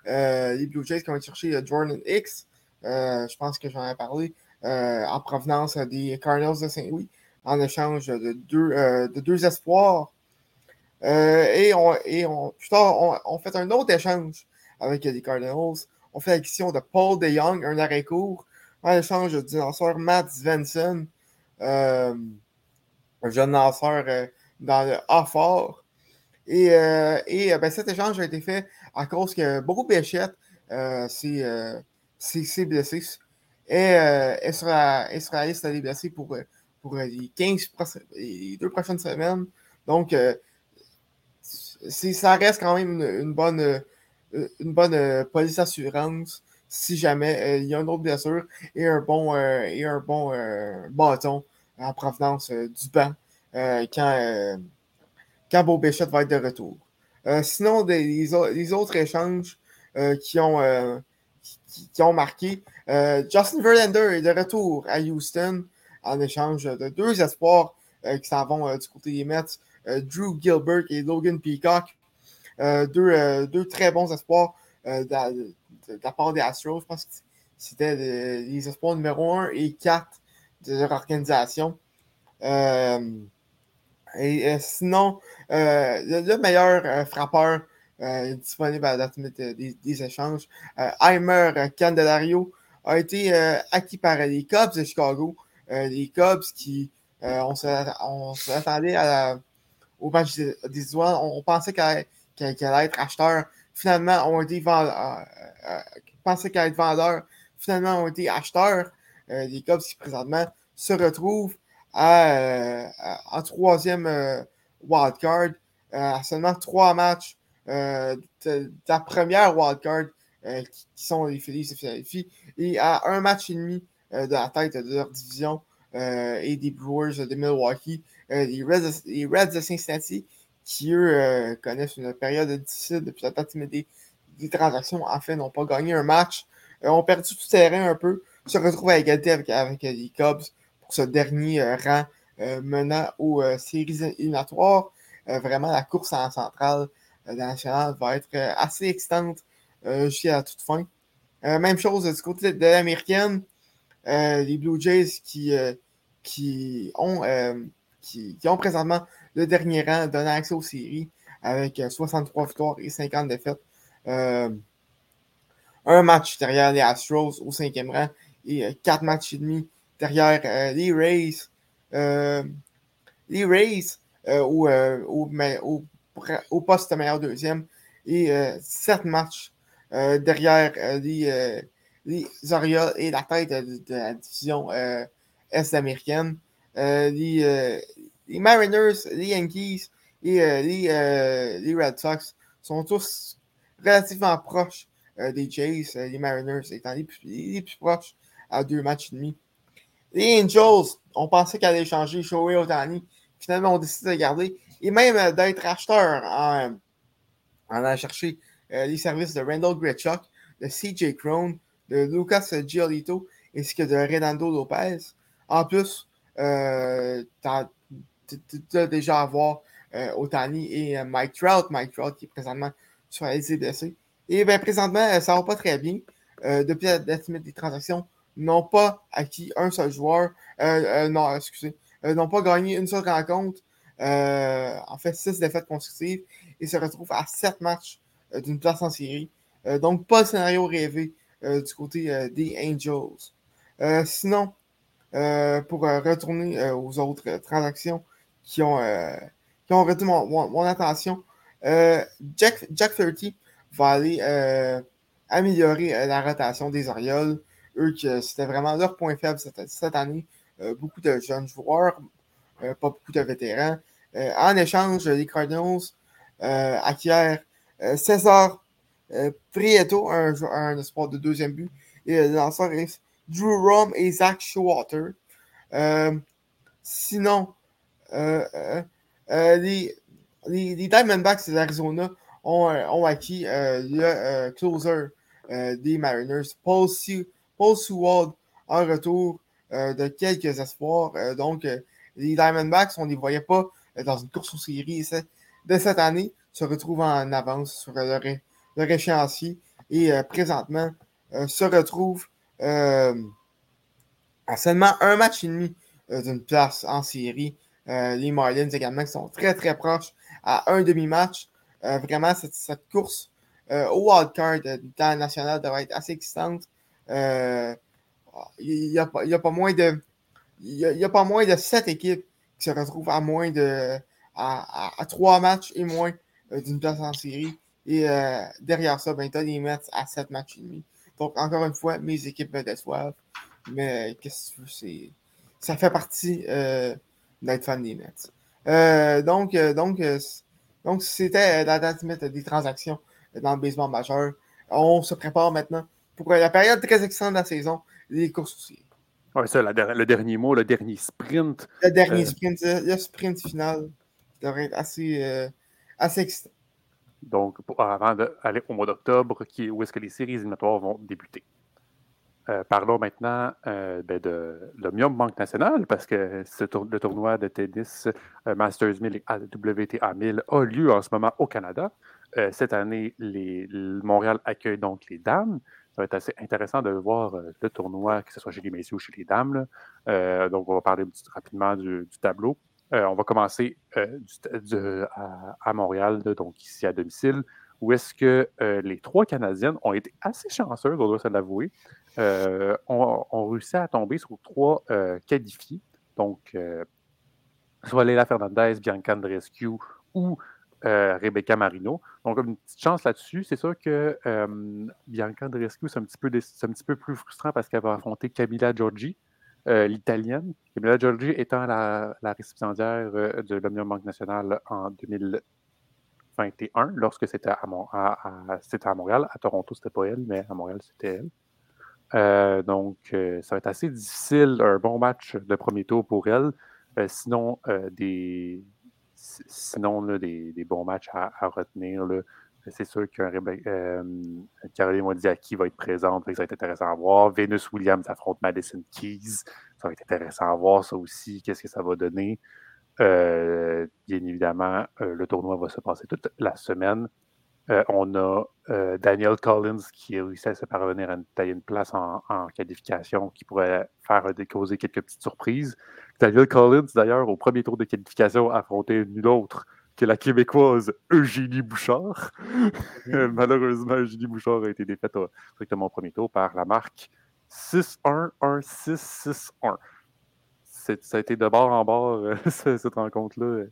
les Blue Jays qui ont cherché Jordan X, je pense que j'en ai parlé, en provenance des Cardinals de Saint-Louis. En échange de deux, de deux espoirs. et on, et on, tard, on, fait un autre échange avec les Cardinals. On fait l'acquisition de Paul DeYoung, un arrêt court, en échange du lanceur Matt Svensson, un jeune lanceur dans le A-Fort. Et, et ben, cet échange a été fait à cause que beaucoup Béchette euh, c'est blessé. Et, euh, est, sur la, est sur la pour, euh, pour les 15 les deux prochaines semaines. Donc, ça reste quand même une, bonne, une bonne police d'assurance si jamais il y a une autre blessure et un bon, et un bon bâton en provenance du banc quand, quand Beau Béchette va être de retour. sinon, les, autres échanges euh, qui, ont, euh, qui, ont marqué. Euh, Justin Verlander est de retour à Houston en échange de deux espoirs qui s'en vont du côté des Mets. Drew Gilbert et Logan Peacock. deux, deux, très bons espoirs de, la part des Astros. Je pense que c'était les, espoirs numéro 1 et 4 de leur organisation. et sinon, le, meilleur frappeur euh, disponible à la date des, échanges. Heimer euh, Candelario a été euh, acquis par les Cubs de Chicago. Les Cubs qui, on s'attendait au match des, des on, pensait qu'elle allait être acheteur. Finalement, on été vendeurs. pensait qu'elle être vendeur. Finalement, ont été acheteurs. les Cubs qui présentement se retrouvent en troisième wildcard à seulement trois matchs euh, de, la première wildcard euh, qui, sont les Phillies et Philadelphie, et à un match et demi euh, de la tête de leur division et des Brewers de Milwaukee, les Reds, les, de Cincinnati, qui eux connaissent une période difficile depuis la date des, des transactions, en fait, n'ont pas gagné un match, ont perdu tout terrain un peu, se retrouvent à égalité avec, avec les Cubs pour ce dernier rang menant aux séries éliminatoires. vraiment, la course en centrale nationale va être euh, assez excitante euh, jusqu'à la toute fin. Euh, même chose du côté de l'américaine. Les Blue Jays qui, qui, ont, qui, ont présentement le dernier rang donnant accès aux séries avec 63 victoires et 50 défaites. un match derrière les Astros au cinquième rang et quatre matchs et demi derrière les Rays. les Rays, ou au poste meilleur deuxième et euh, sept matchs euh, derrière euh, les, les, Orioles et la tête de, la division est américaine. Les, les, Mariners, les Yankees et les, les, Red Sox sont tous relativement proches des Jays, les Mariners étant les plus, proches à deux matchs et demi. Les Angels, on pensait qu'elle allait changer Shohei Otani. Finalement, on décide de garder et même euh, d'être acheteur en, allant chercher euh, les services de Randall Gretchuk, de CJ Crone, de Lucas Giolito ainsi que de Renando Lopez. En plus, euh, tu as déjà à voir Otani et Mike Trout. Mike Trout qui est présentement sur la. Et bien, présentement, ça va pas très bien. depuis la date des transactions, n'ont pas acquis un seul joueur. non, excusez. n'ont pas gagné une seule rencontre. Euh, en fait, six défaites consécutives et se retrouve à sept matchs euh, d'une place en série. Euh, donc, pas le scénario rêvé du côté des Angels. sinon, pour retourner aux autres transactions qui ont, qui ont retenu mon, attention, Jack, Jack 30 va aller améliorer la rotation des Orioles. Eux, c'était vraiment leur point faible cette, cette année. beaucoup de jeunes joueurs, pas beaucoup de vétérans. Euh, en échange, les Cardinals euh, acquièrent euh, César Prieto, un, espoir de deuxième but, et le lanceur est Drew Rom et Zach Showalter. sinon, les, les, Diamondbacks de l'Arizona ont, acquis le closer des Mariners, Paul, Paul Sewald, en retour de quelques espoirs. donc, les Diamondbacks, on ne les voyait pas euh, dans une course aux séries de cette année se retrouve en avance sur leur, leur échéancier et euh, présentement euh, se retrouve à seulement un match et demi d'une place en série. les Marlins également qui sont très très proches à un demi-match. vraiment, cette, course au wildcard du temps national devrait être assez excitante. il n'y a, a, pas moins de il y, a, pas moins de sept équipes qui se retrouvent à moins de à, trois matchs et moins d'une place en série. Et derrière ça, ben, tu as les Mets à sept matchs et demi. Donc, encore une fois, mes équipes me déçoivent. Mais qu'est-ce que tu veux, c'est. Ça fait partie euh, d'être fan des Mets. Euh, donc, euh, donc, donc, c'était la date des transactions dans le baseball majeur. On se prépare maintenant pour la période très excellente de la saison, les courses aussi. Oui, ça, le dernier mot, le dernier sprint. Le dernier sprint, le sprint final devrait être assez, assez excitant. Donc, avant d'aller au mois d'octobre, où est-ce que les séries éliminatoires vont débuter. Euh, parlons maintenant euh, ben de l'Omnium Banque Nationale, parce que le tournoi de tennis euh, Masters 1000 et WTA 1000 a lieu en ce moment au Canada. cette année, Montréal accueille donc les dames. Ça va être assez intéressant de voir le tournoi, que ce soit chez les messieurs ou chez les dames. donc, on va parler rapidement du tableau. Euh, on va commencer euh, à, Montréal, donc ici à domicile, où est-ce que euh, les trois Canadiennes ont été assez chanceuses, on doit se l'avouer, ont, réussi à tomber sur trois qualifiés. Donc, soit Leila Fernandez, Bianca Andreescu ou Rebecca Marino. Donc, une petite chance là-dessus. C'est sûr que Bianca Andreescu, c'est un, petit peu un petit peu plus frustrant parce qu'elle va affronter Camilla Giorgi, euh, l'italienne. Camilla Giorgi étant la, récipiendaire euh, de l'Omnium Banque Nationale en 2021, lorsque c'était à, à, Montréal. À Toronto, c'était pas elle, mais à Montréal, c'était elle. Euh, donc, ça va être assez difficile, un bon match de premier tour pour elle. sinon, des, sinon des, bons matchs à, retenir. C'est sûr qu'un euh, Caroline Modiaki va être présente, ça va être intéressant à voir. Venus Williams affronte Madison Keys, ça va être intéressant à voir ça aussi, qu'est-ce que ça va donner. Euh, bien évidemment, euh, le tournoi va se passer toute la semaine. Euh, on a Daniel Collins qui a réussi à se parvenir à tailler une place en, qualification qui pourrait faire causer quelques petites surprises. Daniel Collins, d'ailleurs, au premier tour de qualification, a affronté nul autre que la Québécoise Eugénie Bouchard. Malheureusement, Eugénie Bouchard a été défaite directement au premier tour par la marque 6-1, 1-6-6-1. Ça a été de bord en bord, euh, cette rencontre-là.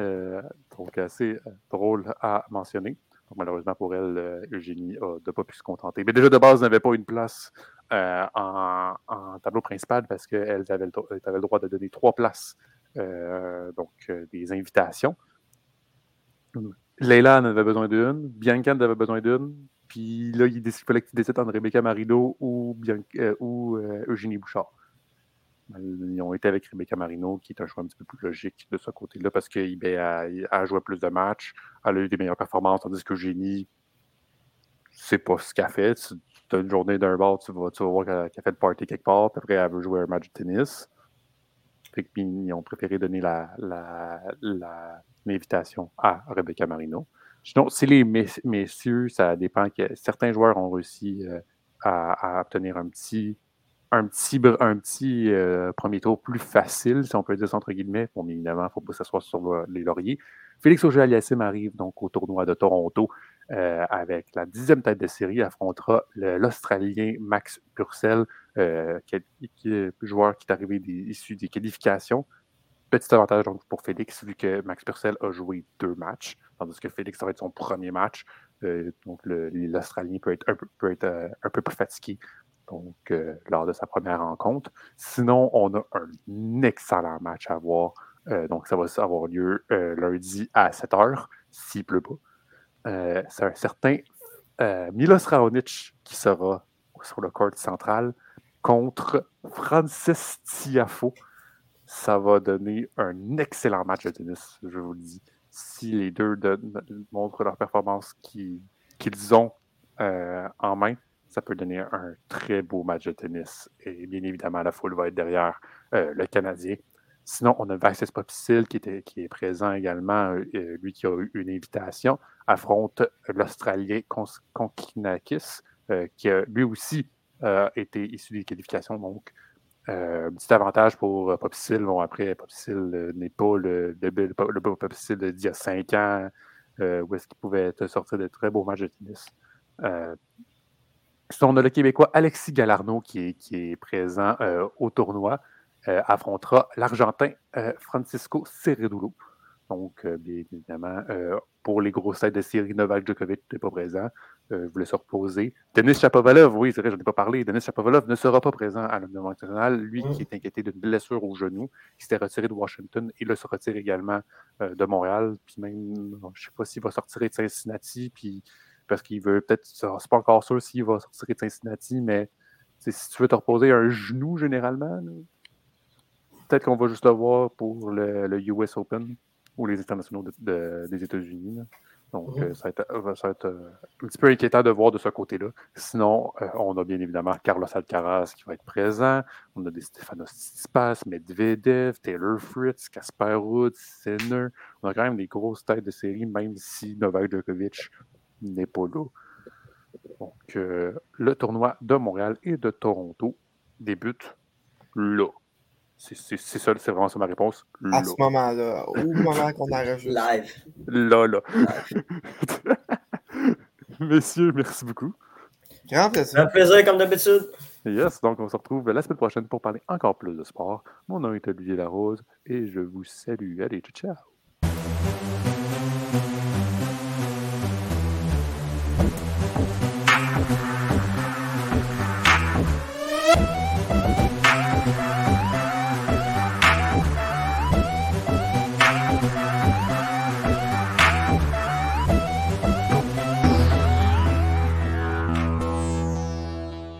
Euh, donc, assez euh, drôle à mentionner. malheureusement pour elle, Eugénie n'a pas pu se contenter. Mais déjà, de base, n'avait pas une place en, tableau principal parce qu'elle avait, avait, le droit de donner trois places, donc des invitations. Leila en avait besoin d'une, Bianca en avait besoin d'une, puis là, il fallait qu'il décide entre Rebecca Marino ou, euh, euh, Eugénie Bouchard. Ils ont été avec Rebecca Marino, qui est un choix un petit peu plus logique de ce côté-là, parce qu'elle a, joué plus de matchs, elle a eu des meilleures performances, tandis qu'Eugénie, c'est pas ce qu'elle fait. Tu as une journée d'un bar, tu vas, tu vas voir qu'elle a fait le party quelque part, puis après, elle veut jouer un match de tennis. Ils ont préféré donner la, la, la invitation à Rebecca Marino. Sinon, si les messieurs, ça dépend que certains joueurs ont réussi euh, à, obtenir un petit, un petit, un petit euh, premier tour plus facile, si on peut dire ça entre guillemets. Bon, évidemment, il ne faut pas s'asseoir sur les lauriers. Félix Auger-Aliassime arrive donc au tournoi de Toronto euh, avec la dixième tête de série, affrontera l'Australien Max Purcell, est, joueur qui est arrivé issu des qualifications. Petit avantage donc, pour Félix, vu que Max Purcell a joué deux matchs, tandis que Félix, ça va être son premier match. Euh, donc, l'Australien peut être, un peu, euh, plus fatigué donc, euh, lors de sa première rencontre. Sinon, on a un excellent match à voir. donc, ça va avoir lieu lundi à 7 h, s'il pleut pas. C'est un certain Milos Raonic qui sera sur le court central contre Francis Tiafo ça va donner un excellent match de tennis, je vous le dis. Si les deux montrent leur performance qu'ils ont euh, en main, ça peut donner un très beau match de tennis. Et bien évidemment, la foule va être derrière euh, le Canadien. Sinon, on a Vasquez Popicil qui, qui est présent également, euh, lui qui a eu une invitation, affronte l'Australien Konkinakis, qui a lui aussi été issu des qualifications. Donc, Euh, petit avantage pour euh, Popsil. Bon, après, Popsil euh, n'est pas le, le, le, le Popsil d'il y a cinq ans, où est-ce qu'il pouvait sortir de très beaux matchs de tennis. on a le Québécois Alexis Galarno qui est présent au tournoi, affrontera l'Argentin Francisco Ceredulo. Donc, bien évidemment, pour les grosses têtes de série, Novak Djokovic n'est pas présent. Euh, voulait se reposer. Denis Chapovalov, oui, c'est vrai, je n'en ai pas parlé. Denis Chapovalov ne sera pas présent à l'Union national. Lui qui est inquiété d'une blessure au genou, qui s'était retiré de Washington, il se retire également euh, de Montréal. Puis même, je ne sais pas s'il va sortir de Cincinnati, puis parce qu'il veut peut-être, c'est pas encore sûr s'il va sortir de Cincinnati, mais si tu veux te reposer un genou généralement, peut-être qu'on va juste le voir pour le, US Open ou les internationaux des États-Unis. Donc, mmh. euh, ça va être, euh, un petit peu inquiétant de voir de ce côté-là. Sinon, euh, on a bien évidemment Carlos Alcaraz qui va être présent. On a des Stefanos Tsitsipas, Medvedev, Taylor Fritz, Kasper Ruud, Sinner. On a quand même des grosses têtes de série, même si Novak Djokovic n'est pas là. Donc, le tournoi de Montréal et de Toronto débute là. C'est ça, c'est vraiment ça ma réponse. À ce moment-là, au moment qu'on enregistre. Live. Là, là. Messieurs, merci beaucoup. Grand plaisir. Un plaisir, comme d'habitude. Yes, donc on se retrouve la semaine prochaine pour parler encore plus de sport. Mon nom est Olivier Larose et je vous salue. Allez, ciao, ciao.